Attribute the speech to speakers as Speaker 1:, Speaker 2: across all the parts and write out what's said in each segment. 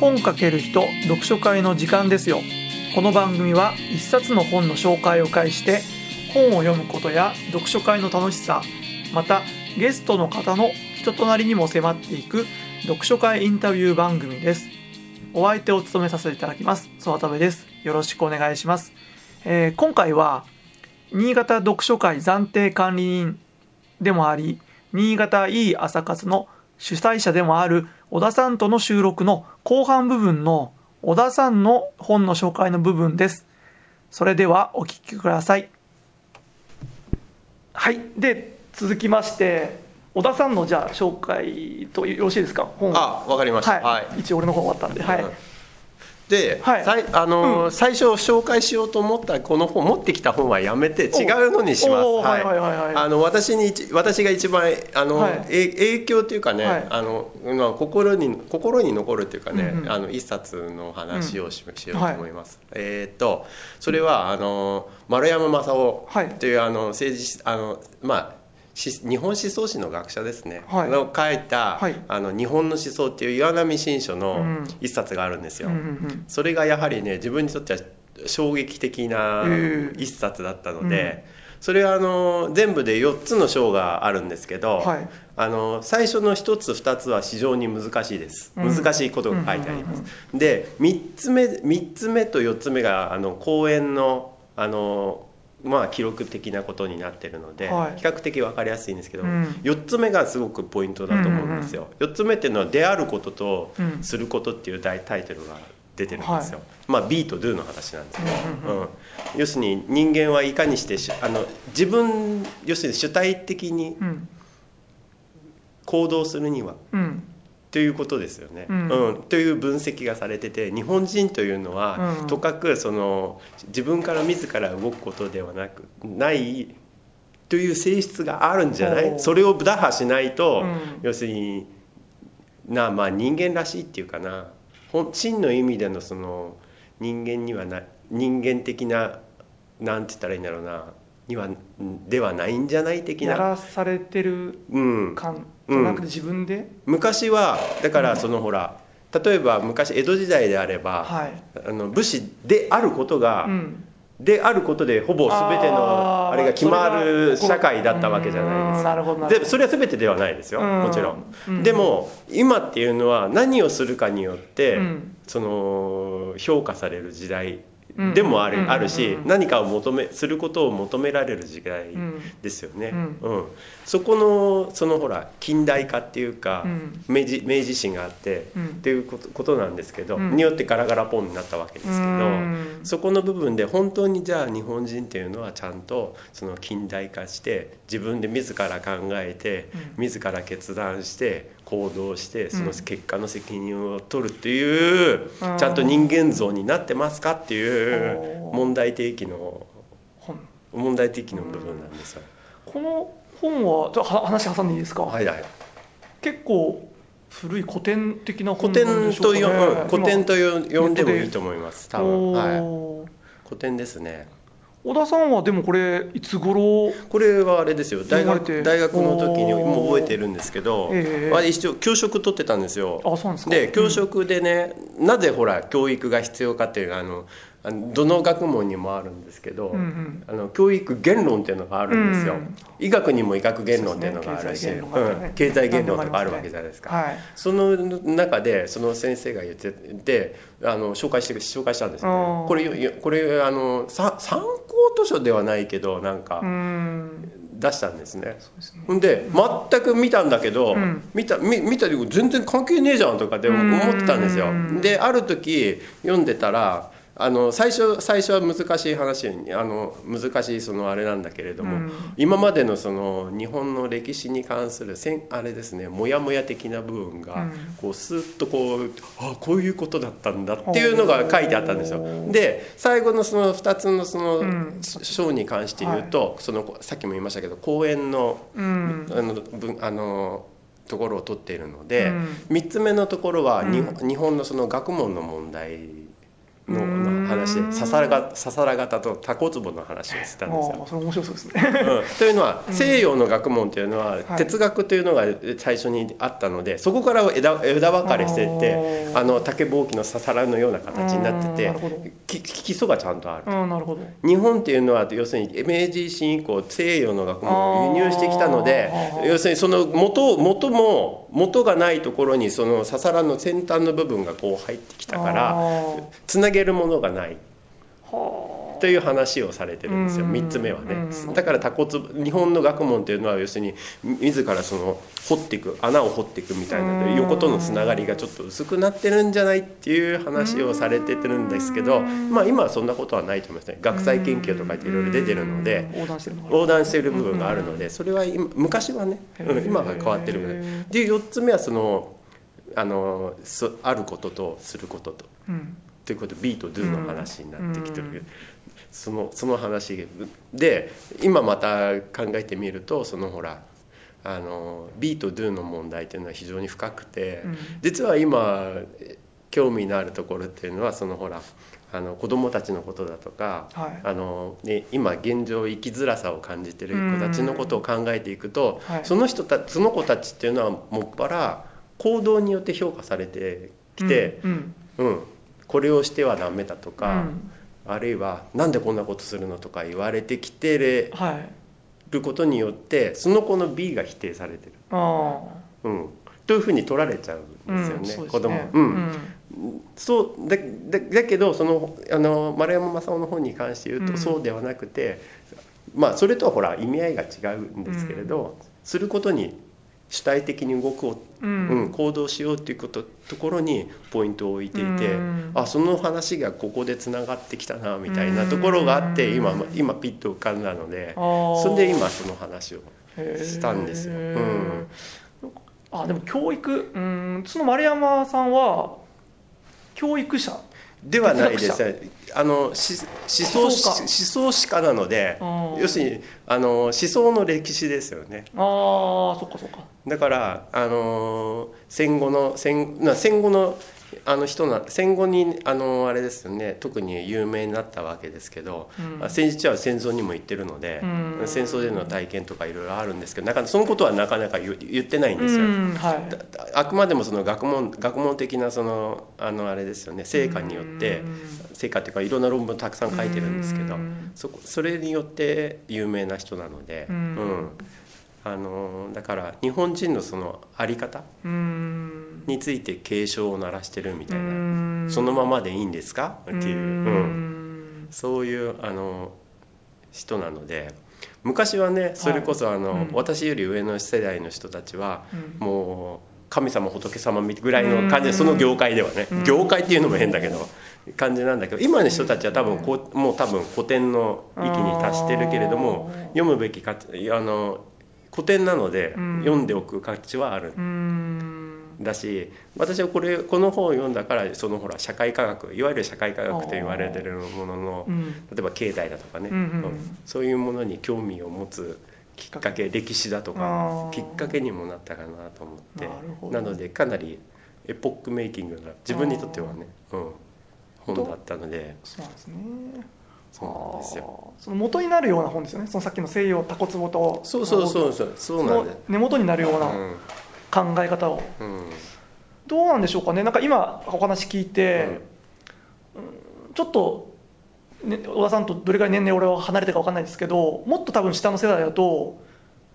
Speaker 1: 本かける人読書会の時間ですよ。この番組は一冊の本の紹介を介して本を読むことや読書会の楽しさまたゲストの方の人となりにも迫っていく読書会インタビュー番組です。お相手を務めさせていただきます曽渡部です。よろしくお願いします、えー今回は新潟読書会暫定管理人でもあり新潟いい朝活の主催者でもある小田さんとの収録の後半部分の小田さんの本の紹介の部分です。それではお聞きください。はい。で続きまして小田さんのじゃあ紹介とよろしいですか？本
Speaker 2: あわかりました。
Speaker 1: はい、
Speaker 2: はい。
Speaker 1: 一応俺の本終わったんで。はい、
Speaker 2: うんで、
Speaker 1: はい。
Speaker 2: あのー
Speaker 1: うん。
Speaker 2: 最初紹介しようと思ったこの本持ってきた本はやめて違うのにします。
Speaker 1: はい。はいはいはい
Speaker 2: あの私に一私が一番あの、
Speaker 1: はい。
Speaker 2: え影響というかね、
Speaker 1: はい。
Speaker 2: あのまあ心に心に残るというかね、
Speaker 1: うんうん。
Speaker 2: あの一冊の話をし,、しようと
Speaker 1: はい
Speaker 2: 思います。えーっとそれはあの丸山正夫
Speaker 1: はい。
Speaker 2: というあの政治あのまあし日本思想史の学者ですね、
Speaker 1: はい。
Speaker 2: の書いた、
Speaker 1: はい。
Speaker 2: あの「日本の思想」っていう岩波新書
Speaker 1: う
Speaker 2: の
Speaker 1: ん。
Speaker 2: 一冊があるんですよ。
Speaker 1: うんうん
Speaker 2: それがやはりね自分にとっては衝撃的な
Speaker 1: ええ
Speaker 2: 一冊だったので、それはあの全部で4つの章があるんですけど、
Speaker 1: はい。
Speaker 2: あの最初の1つ2つは非常に難しいです。
Speaker 1: うん。
Speaker 2: 難しいことが書いてあります、
Speaker 1: うんうん
Speaker 2: で3つ目3つ目と4つ目があの講演のあのまあ記録的なことになってるので、
Speaker 1: はい。
Speaker 2: 比較的分かりやすいんですけど、
Speaker 1: うん。
Speaker 2: 4つ目がすごくポイントだと思うんですよ、4つ目っていうのは「出会うことと
Speaker 1: うん。
Speaker 2: すること」っていう大タイトルが出てるんですよ、
Speaker 1: はい。
Speaker 2: まあ B と Do の話なんですね、
Speaker 1: うんうんうん。
Speaker 2: うん。要するに人間はいかにしてしあの自分要するに主体的に
Speaker 1: うん。
Speaker 2: 行動するには
Speaker 1: うん
Speaker 2: ということですよね、
Speaker 1: うん。
Speaker 2: うん。という分析がされてて日本人というのは、
Speaker 1: うん。
Speaker 2: とかくその自分から自ら動くことではなくないという性質があるんじゃな
Speaker 1: ほ
Speaker 2: いう。それを打破しないと、
Speaker 1: うん。
Speaker 2: 要するになまあ人間らしいっていうかな。本真の意味でのその人間にはな人間的ななんて言ったらいいんだろうなにはではないんじゃない的
Speaker 1: や
Speaker 2: な、
Speaker 1: らされてる
Speaker 2: うん、
Speaker 1: 感じゃなくて自分で、
Speaker 2: 昔はだからそのほら例えば昔江戸時代であれば、
Speaker 1: はい。
Speaker 2: あの武士であることが、
Speaker 1: うん。
Speaker 2: であることでほぼ全ての
Speaker 1: あ
Speaker 2: れが決まる社会だったわけじゃないです。
Speaker 1: うんなる
Speaker 2: でそれは全てではないですよ
Speaker 1: うん。
Speaker 2: もちろん、
Speaker 1: うん。
Speaker 2: でも今っていうのは何をするかによって、
Speaker 1: うん。
Speaker 2: その評価される時代でもある,、
Speaker 1: うん
Speaker 2: あるし、
Speaker 1: うん。
Speaker 2: 何かを求めすることを求められる時代
Speaker 1: うん
Speaker 2: ですよね、
Speaker 1: うん。
Speaker 2: うん。そこのそのほら近代化っていうか、
Speaker 1: うん。
Speaker 2: 明治明治維新があって、
Speaker 1: うん。
Speaker 2: っていうことなんですけど、
Speaker 1: うん。
Speaker 2: によってガラガラポンになったわけですけど、
Speaker 1: うん。
Speaker 2: そこの部分で本当にじゃあ日本人っていうのはちゃんとその近代化して自分で自ら考えて、
Speaker 1: うん。
Speaker 2: 自ら決断して行動してその結果の責任を取るっていう、
Speaker 1: うん。
Speaker 2: ちゃんと人間像になってますかっていう問題提起の
Speaker 1: 本。
Speaker 2: 問題提起の部分なんですよ。
Speaker 1: この本はちょっとは話挟んでいいですか、
Speaker 2: はいはい。
Speaker 1: 結構古い古典的な本でしょうかね。
Speaker 2: うん古典とよ呼んでもいいと思います多分、はい、古典ですね
Speaker 1: 小田さんはでもこれいつ頃
Speaker 2: これはあれですよ。大学大学の時にもう覚えてるんですけど、
Speaker 1: ええ
Speaker 2: あれ一応教職取ってたんですよ。
Speaker 1: あそうなんですか。
Speaker 2: で教職でね、なぜほら教育が必要かっていうあのあのどの学問にもあるんですけど、
Speaker 1: うんうん。
Speaker 2: あの教育言論っていうのがあるんですよ、
Speaker 1: うん。
Speaker 2: 医学にも医学言論っていうのがあるし
Speaker 1: 経済言論
Speaker 2: とかあるわけじゃないですか、
Speaker 1: はい。
Speaker 2: その中でその先生が言っててあの紹介して紹介したんですよこれこれあのさ参考図書ではないけどなんか
Speaker 1: うん。
Speaker 2: 出したんですね、ほんで全く見たんだけど、
Speaker 1: うん。
Speaker 2: 見た見見た全然関係ねえじゃんとかって思ってたんですよ。
Speaker 1: うん。
Speaker 2: である時読んでたらあの最初最初は難しい話にあの難しいそのあれなんだけれども、
Speaker 1: うん。
Speaker 2: 今までのその日本の歴史に関するせんあれですねモヤモヤ的な部分が、
Speaker 1: うん。
Speaker 2: こうスッとこうあこういうことだったんだっていうのが書いてあったんですよ。で最後のその2つのその
Speaker 1: うん。
Speaker 2: 章に関して言うと、そのさっきも言いましたけど公演の
Speaker 1: うん。
Speaker 2: あのぶあのところを取っているので、
Speaker 1: うん。
Speaker 2: 3つ目のところは、に
Speaker 1: うん。
Speaker 2: 日本のその学問の問題の話で
Speaker 1: うん
Speaker 2: ささらがささら型とタコツボの話をしてたんですよ。
Speaker 1: それ面白そうですね。
Speaker 2: うん。というのは
Speaker 1: うん
Speaker 2: 西洋の学問というのは
Speaker 1: はい。
Speaker 2: 哲学というのが最初にあったのでそこから枝枝分かれしていって
Speaker 1: あ
Speaker 2: の竹ぼうきのささらのような形になって
Speaker 1: うん
Speaker 2: て基礎がちゃんとある。
Speaker 1: うんなるほど。
Speaker 2: 日本っていうのは要するに明治維新以降西洋の学問を輸入してきたので要するにその元元も元がないところにそのささらの先端の部分がこう入ってきたから
Speaker 1: あ
Speaker 2: つなげるものがない。
Speaker 1: ーは
Speaker 2: という話をされてるんですよ。
Speaker 1: うん。
Speaker 2: 3つ目はね。
Speaker 1: うん。
Speaker 2: だからタコツボ日本の学問というのは要するに自らその掘っていく穴を掘っていくみたいな
Speaker 1: うん。
Speaker 2: 横とのつながりがちょっと薄くなってるんじゃないっていう話をされてるんですけど
Speaker 1: うん。
Speaker 2: まあ今はそんなことはないと思います。ね学際研究とかっていろいろ出てるので
Speaker 1: うん横断してる
Speaker 2: 部分があるのでそれは今昔はね今は変わってるので。で4つ目はそのあのそあることとすることと。
Speaker 1: うん。
Speaker 2: ということで B と Do の話になってきてる、
Speaker 1: うん
Speaker 2: そのその話で今また考えてみるとそのほらあの B と Do の問題というのは非常に深くて、
Speaker 1: うん。
Speaker 2: 実は今興味のあるところっていうのはそのほらあの子どもたちのことだとか、
Speaker 1: はい。
Speaker 2: あのね、今現状生きづらさを感じてる子たちのことを考えていくと、
Speaker 1: はい。
Speaker 2: その人たその子たちっていうのはもっぱら行動によって評価されてきて、
Speaker 1: うん。
Speaker 2: うん、これをしてはダメだと
Speaker 1: う
Speaker 2: か、
Speaker 1: ん
Speaker 2: あるいは「なんでこんなことするの?」とか言われてきて
Speaker 1: はい。
Speaker 2: ることによってその子の B が否定されてる、
Speaker 1: あ
Speaker 2: うん、というふうに取られちゃうん
Speaker 1: あ
Speaker 2: ですよね、
Speaker 1: うんそうです
Speaker 2: 子供。
Speaker 1: ね
Speaker 2: うん。そうだだだけどそのあの丸山正雄の本に関して言うと、
Speaker 1: うん。
Speaker 2: そうではなくてまあそれとはほら意味合いが違うんですけれど、することに主体的に動こう、
Speaker 1: うん。
Speaker 2: うん行動しようっていうことところにポイントを置いていて、
Speaker 1: うん。
Speaker 2: あその話がここでつながってきたなみたいなところがあって、
Speaker 1: うん。
Speaker 2: 今今ピッと浮かんだので、それで今その話をしたんですよ。うん。
Speaker 1: あでも教育うんその丸山さんは教育者
Speaker 2: ではないで
Speaker 1: 哲
Speaker 2: す。ねあのし思想
Speaker 1: 思想
Speaker 2: 史家なので
Speaker 1: うん。
Speaker 2: 要するにあの思想の歴史ですよね。
Speaker 1: ああそっかそっか。
Speaker 2: だからあの戦後の戦な戦後のあの人な戦後にあのあれですよね特に有名になったわけですけど、
Speaker 1: うん。
Speaker 2: まあ先日は戦争にも行ってるので、
Speaker 1: うん。
Speaker 2: 戦争での体験とかいろいろあるんですけどなかそのことはなかなか言言ってないんですよ。
Speaker 1: うんはい。
Speaker 2: だあくまでもその学問学問的なそのあのあれですよね成果によって
Speaker 1: うん。
Speaker 2: 成果っていうかいろんな論文たくさん書いてるんですけど
Speaker 1: うん。
Speaker 2: そこそれによって有名な人なので、
Speaker 1: うん。
Speaker 2: うん。あのだから日本人のそのあり方
Speaker 1: うん
Speaker 2: について警鐘を鳴らしてるみたいな、
Speaker 1: うん。
Speaker 2: そのままでいいんですか？っていう、
Speaker 1: う
Speaker 2: うん。
Speaker 1: ん
Speaker 2: そういうあの人なので。昔はねそれこそあの、
Speaker 1: うん。
Speaker 2: 私より上の世代の人たちは、
Speaker 1: うん。
Speaker 2: もう神様仏様ぐらいの感じで
Speaker 1: うん。
Speaker 2: その業界ではね、
Speaker 1: うん。
Speaker 2: 業界っていうのも変だけど感じなんだけど今の人たちは多分こうもう多分古典の域に達してるけれども読むべきかあの古典なので
Speaker 1: うん。
Speaker 2: 読んでおく価値はある。
Speaker 1: うん
Speaker 2: だし私はこれこの本を読んだからそのほら社会科学いわゆる社会科学と言われてるものの
Speaker 1: うん。
Speaker 2: 例えば経済だとかね、
Speaker 1: うんうん
Speaker 2: うん。そういうものに興味を持つきっかけ歴史だと
Speaker 1: あ
Speaker 2: か
Speaker 1: ー。
Speaker 2: きっかけにもなったかなと思って。
Speaker 1: な
Speaker 2: のでかなりエポックメイキングな自分にとってはね、うん、本だったので。
Speaker 1: そうですね。
Speaker 2: そうなんですよ。
Speaker 1: その元になるような本ですよね。そのさっきの西洋タコツボと
Speaker 2: そうそうそうそう。そうなんです。
Speaker 1: 根元になるような考え方を、
Speaker 2: うん、
Speaker 1: どうなんでしょうかね。なんか今お話聞いて、うんちょっと、ね、小田さんとどれぐらい年齢俺は離れてるか分かんないですけどもっと多分下の世代だと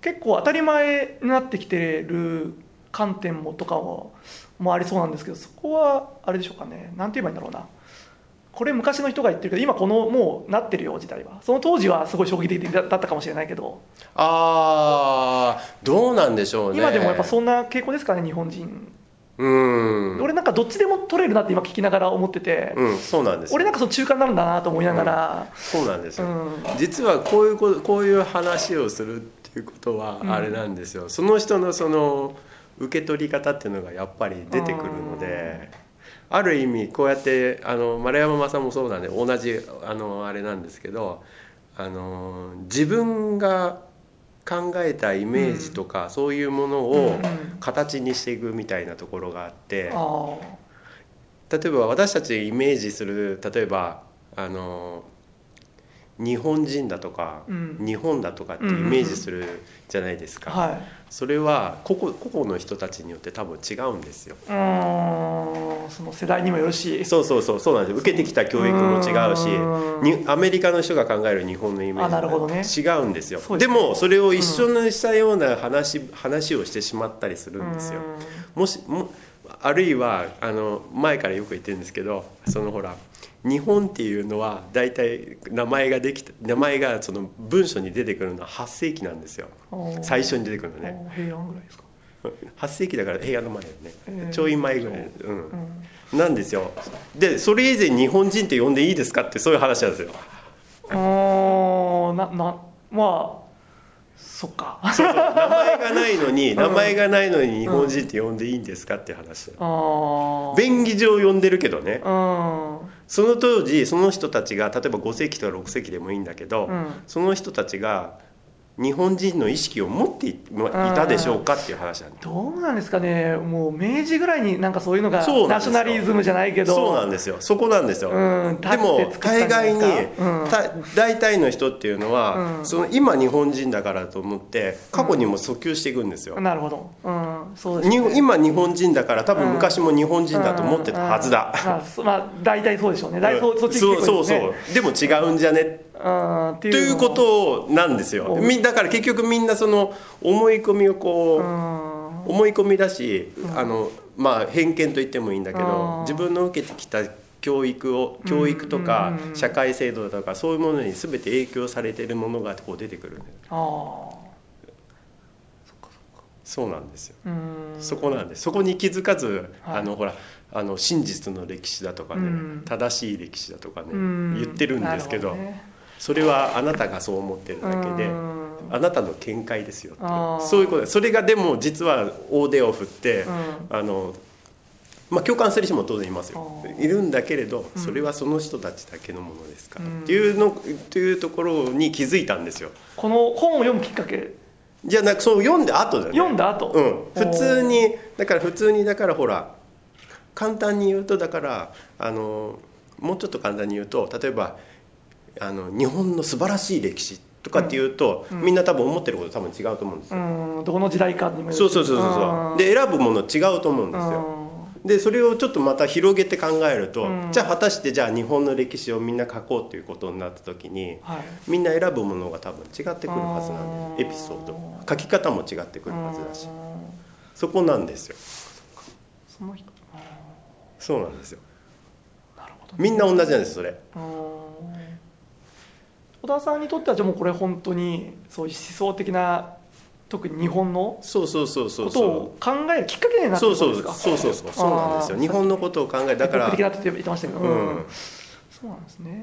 Speaker 1: 結構当たり前になってきてる観点もとかももありそうなんですけどそこはあれでしょうかね。なんて言えばいいんだろうな。これ昔の人が言ってるけど今このもうなってるよ時代は。その当時はすごい衝撃的だったかもしれないけど。
Speaker 2: ああどうなんでしょうね。
Speaker 1: 今でもやっぱそんな傾向ですかね日本人。
Speaker 2: うん。
Speaker 1: 俺なんかどっちでも取れるなって今聞きながら思ってて、
Speaker 2: うんそうなんですよ。
Speaker 1: 俺なんかその中間になるんだなと思いながら、
Speaker 2: そうなんですよ、
Speaker 1: うん。
Speaker 2: 実はこういうことこういう話をするっていうことは
Speaker 1: うん。
Speaker 2: あれなんですよ、その人のその受け取り方っていうのがやっぱり出てくるのである意味こうやってあの丸山正もそうなんで同じあのあれなんですけどあの自分が考えたイメージとか、そういうもの
Speaker 1: うん
Speaker 2: を
Speaker 1: うん。
Speaker 2: 形にしていくみたいなところがあって、
Speaker 1: あ。
Speaker 2: 例えば私たちイメージする例えばあの日本人だとか、
Speaker 1: うん。
Speaker 2: 日本だとかってイメージするじゃないですか、
Speaker 1: はい。
Speaker 2: それは個々個々の人たちによって多分違うんですよ。
Speaker 1: その世代にもよるし。
Speaker 2: そうそうそうそうなんです。よ受けてきた教育も違うし
Speaker 1: うん。
Speaker 2: にアメリカの人が考える日本のイメ
Speaker 1: あなるほどね。
Speaker 2: ージが違うんですよ。
Speaker 1: ね
Speaker 2: ですもそれを一緒にしたような話,、話をしてしまったりするんですよ。もしもあるいはあの前からよく言ってるんですけどそのほら日本っていうのは大体名前ができた名前がその文書に出てくるのは8世紀なんですよ。
Speaker 1: うん
Speaker 2: 最初に出てくるのね。
Speaker 1: 平安ぐらいですか
Speaker 2: ？8世紀だから平安の前だよね、
Speaker 1: えー
Speaker 2: ちょい前ぐらい、う。ん。
Speaker 1: うん。
Speaker 2: なんですよ。でそれ以前日本人って呼んでいいですかってそういう話なんですよ。
Speaker 1: うーんななまあそっか。
Speaker 2: そうそう名前がないのに、
Speaker 1: ん。
Speaker 2: 名前がないのに日本人って呼んでいいんですかって話
Speaker 1: あー。
Speaker 2: 便宜上呼んでるけどね。
Speaker 1: うん。
Speaker 2: その当時その人たちが例えば5世紀とか6世紀でもいいんだけど、
Speaker 1: うん。
Speaker 2: その人たちが日本人の意識を持っていいたでしょうかっていう話なんだ
Speaker 1: どうなんですかね。もう明治ぐらいになんかそういうのがナショナリズムじゃないけど。
Speaker 2: そうなんですよ。そこなんですよ、
Speaker 1: うん
Speaker 2: でも大概に、
Speaker 1: うん。
Speaker 2: た大体の人っていうのは、
Speaker 1: うん。
Speaker 2: その今日本人だからと思って過去にも訴求していくんですよ、
Speaker 1: なるほど、うん、そうです
Speaker 2: に
Speaker 1: ね
Speaker 2: 今日本人だから多分昔も日本人だと思ってたはずだ、
Speaker 1: まあ大体そうでしょうね。大体そ,、っち
Speaker 2: そうそうそう。でも違うんじゃね？
Speaker 1: うんって
Speaker 2: というこ
Speaker 1: を
Speaker 2: となんですよ。
Speaker 1: うん。
Speaker 2: みだから結局みんなその思い込みをこう、
Speaker 1: うん。
Speaker 2: 思い込みだし、
Speaker 1: うん。
Speaker 2: あのまあ偏見と言ってもいいんだけ
Speaker 1: うん。
Speaker 2: ど自分の受けてきた教育を教育とか
Speaker 1: うん。
Speaker 2: 社会制度とかそういうものに全て影響されているものがこう出てくる
Speaker 1: あ
Speaker 2: そうなんですよ。そこなんです。そこに気づかず、
Speaker 1: はい。
Speaker 2: あのほらあの真実の歴史だとかね、
Speaker 1: うん。
Speaker 2: 正しい歴史だとかね、
Speaker 1: うん。
Speaker 2: 言ってるんですけど
Speaker 1: ね
Speaker 2: それはあなたがそう思ってるだけで、
Speaker 1: うん。
Speaker 2: あなたの見解ですよそういうことそれがでも実は大手を振って、
Speaker 1: うん。
Speaker 2: あのまあ、共感する人も当然いますよ。いるんだけれど
Speaker 1: うん。
Speaker 2: それはその人たちだけのものですから、
Speaker 1: うん。
Speaker 2: っていうのっていうところに気づいたんですよ。
Speaker 1: この本を読むきっかけ？
Speaker 2: じゃあなんかそう読んだ後だね。
Speaker 1: 読んだ後？
Speaker 2: うん。普通にだから普通にだからほら簡単に言うとだからあのもうちょっと簡単に言うと例えばあの日本の素晴らしい歴史とかっていうと、
Speaker 1: うん。
Speaker 2: みんな多分思ってること多分違うと思うんです
Speaker 1: う
Speaker 2: よ、
Speaker 1: ん。どの時代か
Speaker 2: そうそうそうそうで選ぶもの違うと思うんですよ。でそれをちょっとまた広げて考えると、
Speaker 1: うん。
Speaker 2: じゃあ果たしてじゃあ日本の歴史をみんな書こうということになった時に
Speaker 1: はい。
Speaker 2: みんな選ぶものが多分違ってくるはずなんでエピソード。書き方も違ってくるはずだし。
Speaker 1: うん。
Speaker 2: そこなんですよ。
Speaker 1: その人。あ
Speaker 2: そうなんですよ。
Speaker 1: ーなるほどね。
Speaker 2: みんな同じなんですそれ
Speaker 1: 田さんにとってはじゃあもうこれ本当にそういう思想的な特に日本の
Speaker 2: そうそうそうそう
Speaker 1: ことを考えるきっかけになって
Speaker 2: そうそう
Speaker 1: ることですか
Speaker 2: そうそうそうそうなんですよ日本のことを考えだから
Speaker 1: 的なって言ってましたけど、
Speaker 2: うん。
Speaker 1: そうなんですね。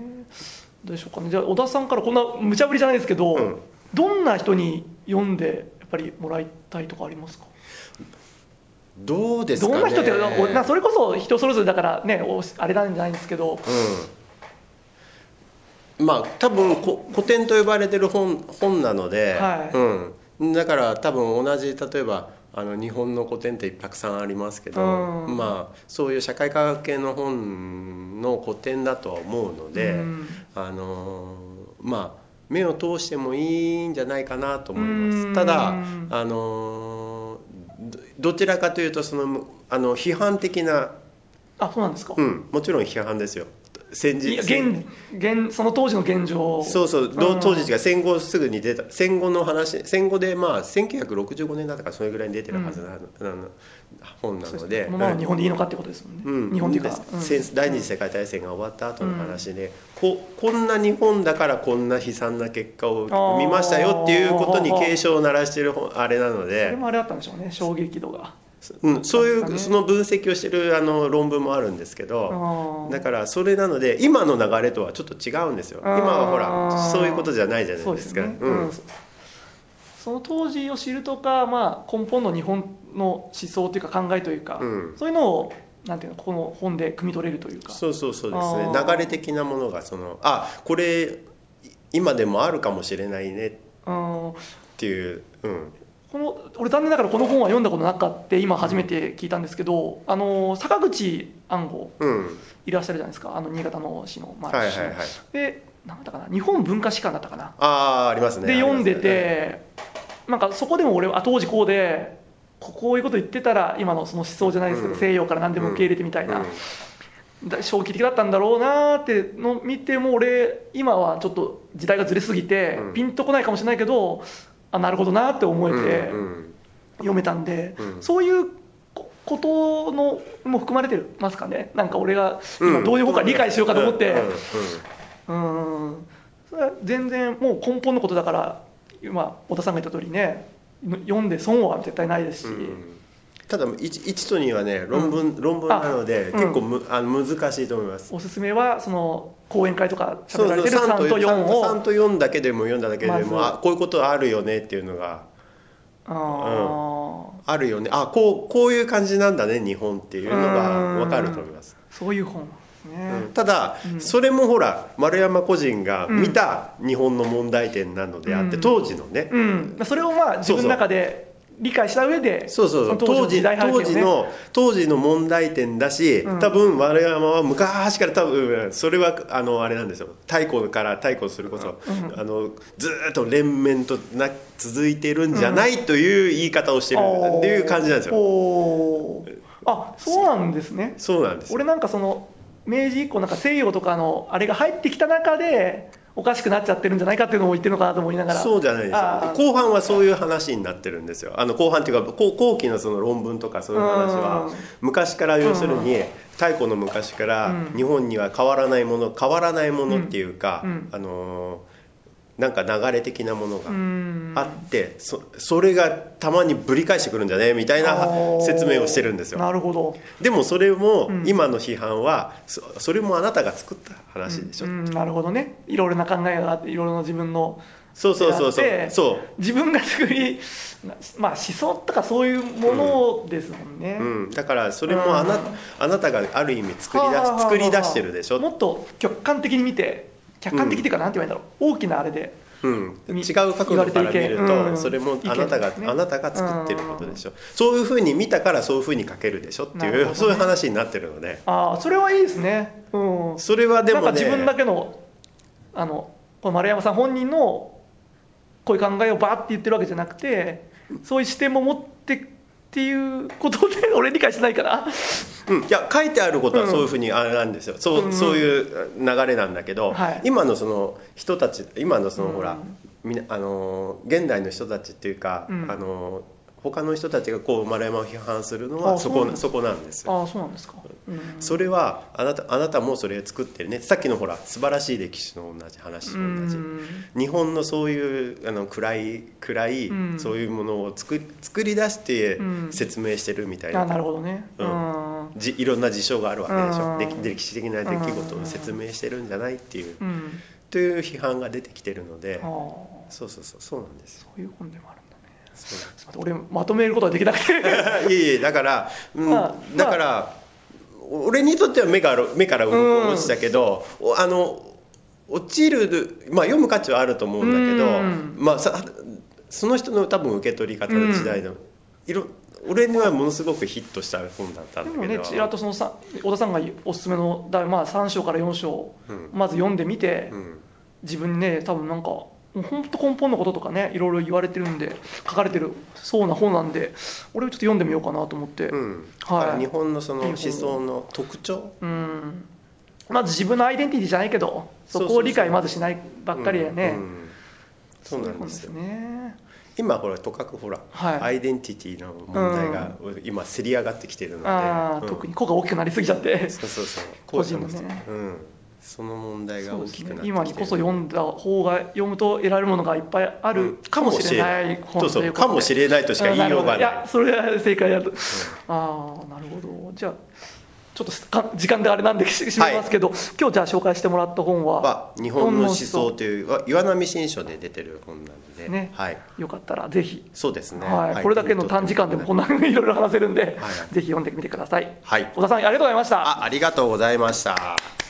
Speaker 1: どうでしょうかね。じゃあ小田さんからこんな無茶ぶりじゃないですけど、
Speaker 2: うん。
Speaker 1: どんな人に読んでやっぱりもらいたいとかありますか？
Speaker 2: どうですかね。
Speaker 1: どんな人っておなそれこそ人それぞれだからねおあれなんじゃないんですけど。
Speaker 2: うんまあ多分こ古典と呼ばれてる本本なので、
Speaker 1: はい。
Speaker 2: うん、だから多分同じ例えばあの日本の古典ってたくさんありますけど、
Speaker 1: うん。
Speaker 2: まあ、そういう社会科学系の本の古典だとは思うので、
Speaker 1: うん。
Speaker 2: あのまあ目を通してもいいんじゃないかなと思いま
Speaker 1: うん。
Speaker 2: すただあのどどちらかというとそのあの批判的な、
Speaker 1: あそうなんですか、
Speaker 2: うん、もちろん批判ですよ戦時
Speaker 1: 現現その当時の現状。
Speaker 2: そうそうど
Speaker 1: うん
Speaker 2: 当時が戦後すぐに出た戦後の話戦後でまあ1965年だったからそれぐらいに出てるはずな、あの本なので。
Speaker 1: このまま日本でいいのかってことですもんね、
Speaker 2: うん、
Speaker 1: 日本っていうか、
Speaker 2: 第二次世界大戦が終わった後の話で、ここんな日本だからこんな悲惨な結果を見ましたよっていうことに警鐘を鳴らしてる本あれなの
Speaker 1: そ
Speaker 2: で
Speaker 1: れ、もあれだったんでしょうね衝撃度が
Speaker 2: うん、そういう
Speaker 1: ね
Speaker 2: その分析をしてるあの論文もあるんですけど、だからそれなので今の流れとはちょっと違うんですよ。今はほらそういうことじゃないじゃないでか。
Speaker 1: そうですすね、
Speaker 2: うん。
Speaker 1: うん。その当時を知るとか、まあ、根本の日本の思想というか考えというか、
Speaker 2: うん。
Speaker 1: そういうのをなんていうのこの本で汲み取れるというか。
Speaker 2: そうそうそうですね。流れ的なものがそのあこれ今でもあるかもしれないねっ
Speaker 1: うん
Speaker 2: ていう、うん、
Speaker 1: この俺残念ながらこの本は読んだことなかった今初めて聞いたんですけど、あの坂口安吾
Speaker 2: うん。
Speaker 1: いらっしゃるじゃないですかあの新潟の市の、まあ
Speaker 2: はいはいはい
Speaker 1: でなんだったかな日本文化史館だったかな、
Speaker 2: ああありますね
Speaker 1: で読んでて、なんかそこでも俺あ当時こうでここういうこと言ってたら今のその思想じゃないですけど、
Speaker 2: うん。
Speaker 1: 西洋から何でも受け入れてみたいな、
Speaker 2: ますね
Speaker 1: だ衝撃的だったんだろうなーっての見ても俺今はちょっと時代がずれすぎて、
Speaker 2: うん。
Speaker 1: ピンとこないかもしれないけどあなるほどなーって思え
Speaker 2: うん
Speaker 1: て
Speaker 2: うんうん
Speaker 1: 読めたんで、
Speaker 2: うん。
Speaker 1: そういうこことのも含まれてますかね？なんか俺が
Speaker 2: うん。
Speaker 1: 今どういう方か理解しようかと思って。
Speaker 2: うんうんうん。
Speaker 1: うん。それは全然もう根本のことだから今小田さんが言った通りね読んで損は絶対ないですし、
Speaker 2: うんただ 1, 1と2はね論文,、論文なので
Speaker 1: あ
Speaker 2: 結構む、あの難しいと思います。
Speaker 1: おすすめはその講演会とか喋られてる3と4を。
Speaker 2: 3と4だけでも読んだだけでも、
Speaker 1: まず。
Speaker 2: あこういうことあるよねっていうのが。
Speaker 1: あー。
Speaker 2: あるよね。あこうこういう感じなんだね日本っていうのが分かると思います、
Speaker 1: そういう本ね、
Speaker 2: うん。ただ、
Speaker 1: うん。
Speaker 2: それもほら丸山個人が見た日本の問題点なのであって、
Speaker 1: うん。
Speaker 2: 当時のね、
Speaker 1: うん、それをまあ自分の中で理解した上で
Speaker 2: そうそう
Speaker 1: 当時ね。
Speaker 2: 当時の当時の問題点だし、
Speaker 1: うん。
Speaker 2: 多分丸山は昔から多分それはあのあれなんですよ。太古から太古するこそ、
Speaker 1: うん。
Speaker 2: あのずーっと連綿とな続いてるんじゃないという言い方をしてる。っていう感じなんですよ、
Speaker 1: あそうなんですね。
Speaker 2: そうなんですよ。
Speaker 1: 俺なんかその明治以降なんか西洋とかのあれが入ってきた中でおかしくなっちゃってるんじゃないかっていうのを言ってるのかなと思いながら。
Speaker 2: そうじゃないです後半はそういう話になってるんですよ。あの後半っていうか後後期のその論文とかそういう話は
Speaker 1: うん。
Speaker 2: 昔から要するに太古の昔から
Speaker 1: うん。
Speaker 2: 日本には変わらないもの変わらないものっていうか、
Speaker 1: うん。
Speaker 2: あのーなんか流れ的なものが
Speaker 1: うん。
Speaker 2: あってそそれがたまにぶり返してくるんじゃねみたいな説明をしてるんですよ。
Speaker 1: なるほど。
Speaker 2: でもそれも
Speaker 1: うん。
Speaker 2: 今の批判はそそれもあなたが作った話でしょ、
Speaker 1: うんうんなるほどね。いろいろな考えがあっていろいろな自分の
Speaker 2: そうそうそうそう。
Speaker 1: で
Speaker 2: そう。
Speaker 1: 自分が作りまあ思想とかそういうものですもんね、
Speaker 2: うん、だからそれもあな,、
Speaker 1: うん。
Speaker 2: あなたがある意味作り出し作り出してるでしょ、
Speaker 1: もっと客観的に見て客観的っていうかなんて言えばいいんだろう。大きなあれで
Speaker 2: うん、違
Speaker 1: み
Speaker 2: う角度から見ると、
Speaker 1: 言われていけうん。
Speaker 2: それもあなたが、
Speaker 1: 意見ですね
Speaker 2: あなたが作ってることでしょ、そういうふうに見たからそういうふうに書けるでしょっていう、
Speaker 1: ね。
Speaker 2: そういう話になってるので。
Speaker 1: ああそれはいいですね。うん。
Speaker 2: それはでもね
Speaker 1: なんか自分だけのあのこの丸山さん本人のこういう考えをバーって言ってるわけじゃなくてそういう視点も持ってっていうことで俺理解してないから。
Speaker 2: うん、いや書いてあることはそういうふうにあれなんですよ、そう
Speaker 1: うん。
Speaker 2: そういう流れなんだけど、
Speaker 1: はい。
Speaker 2: 今のその人たち今のその、
Speaker 1: うん。
Speaker 2: ほらみなあのー現代の人たちっていうか、
Speaker 1: うん。
Speaker 2: あのー他の人たちがこう丸山を批判するのは
Speaker 1: あ
Speaker 2: そこそこなんですよ。
Speaker 1: ああそうなんですか、うん
Speaker 2: それはあなたあなたもそれ作ってるね。さっきのほら素晴らしい歴史の同じ話と同じ、
Speaker 1: うん。
Speaker 2: 日本のそういうあの暗い暗い、
Speaker 1: うん。
Speaker 2: そういうものを作作り出して
Speaker 1: うん。
Speaker 2: 説明してるみたいな、
Speaker 1: あなるほどね。
Speaker 2: う
Speaker 1: うん。ん
Speaker 2: じいろんな事象があるわけでしょ、
Speaker 1: うん。
Speaker 2: 歴歴史的な出来事を説明してるんじゃないっていう、
Speaker 1: うん。
Speaker 2: という批判が出てきてるので、
Speaker 1: ああ。
Speaker 2: そうそうそう。そうなんですよ。
Speaker 1: そういう本でもあるんだね。
Speaker 2: そう
Speaker 1: すいません俺まとめることができなくて。
Speaker 2: いえいえだから、うん。
Speaker 1: まあ。
Speaker 2: だから、俺にとっては目から目から鱗落ちたけど、おあの落ちる、まあ、読む価値はあると思うんだけど、
Speaker 1: うん。
Speaker 2: まあ、さその人の多分受け取り方の時代の、いろ俺にはものすごくヒットした本だったんだけど。
Speaker 1: でもねちらっとそのさ小田さんがおすすめのだ、まあ、3章から4章、
Speaker 2: うん。
Speaker 1: まず読んでみて、
Speaker 2: うん。
Speaker 1: 自分にね多分なんか本当根本のこととかねいろいろ言われてるんで書かれてるそうな本なんで俺ちょっと読んでみようかなと思って、
Speaker 2: うん。
Speaker 1: はい。
Speaker 2: 日本のその思
Speaker 1: 本
Speaker 2: 想の特徴？
Speaker 1: うん。まず自分のアイデンティティじゃないけどそこを理解まずしないばっかりやね、
Speaker 2: うん。うんそうなんですよ
Speaker 1: ね。
Speaker 2: 今ほらとかくほら、
Speaker 1: はい。
Speaker 2: アイデンティティの問題が今せり上がってきてるので、
Speaker 1: 特に個が大きくなりすぎちゃって。
Speaker 2: そうそうそう。
Speaker 1: 個人のね。
Speaker 2: うん、その問題が大きくなって
Speaker 1: ね今にこそ読んだ方が読むと得られるものがいっぱいあるかもしれない本
Speaker 2: そうそう
Speaker 1: ということで。
Speaker 2: かもしれないとしか言いようがない
Speaker 1: あなるほどやそれは正解だと、ああなるほど。じゃあちょっとか時間であれなんでししまいますけど、今日じゃあ紹介してもらった本は
Speaker 2: は日本の思想というわ岩波新書で出てる本なので、
Speaker 1: ね。
Speaker 2: はい、
Speaker 1: よかったらぜひ、
Speaker 2: そうですね、
Speaker 1: はい。これだけの短時間でもこんなにいろいろ話せるんで、
Speaker 2: はい。
Speaker 1: ぜひ読んでみてください。
Speaker 2: はい。
Speaker 1: 小田さんありがとうございました。
Speaker 2: あありがとうございました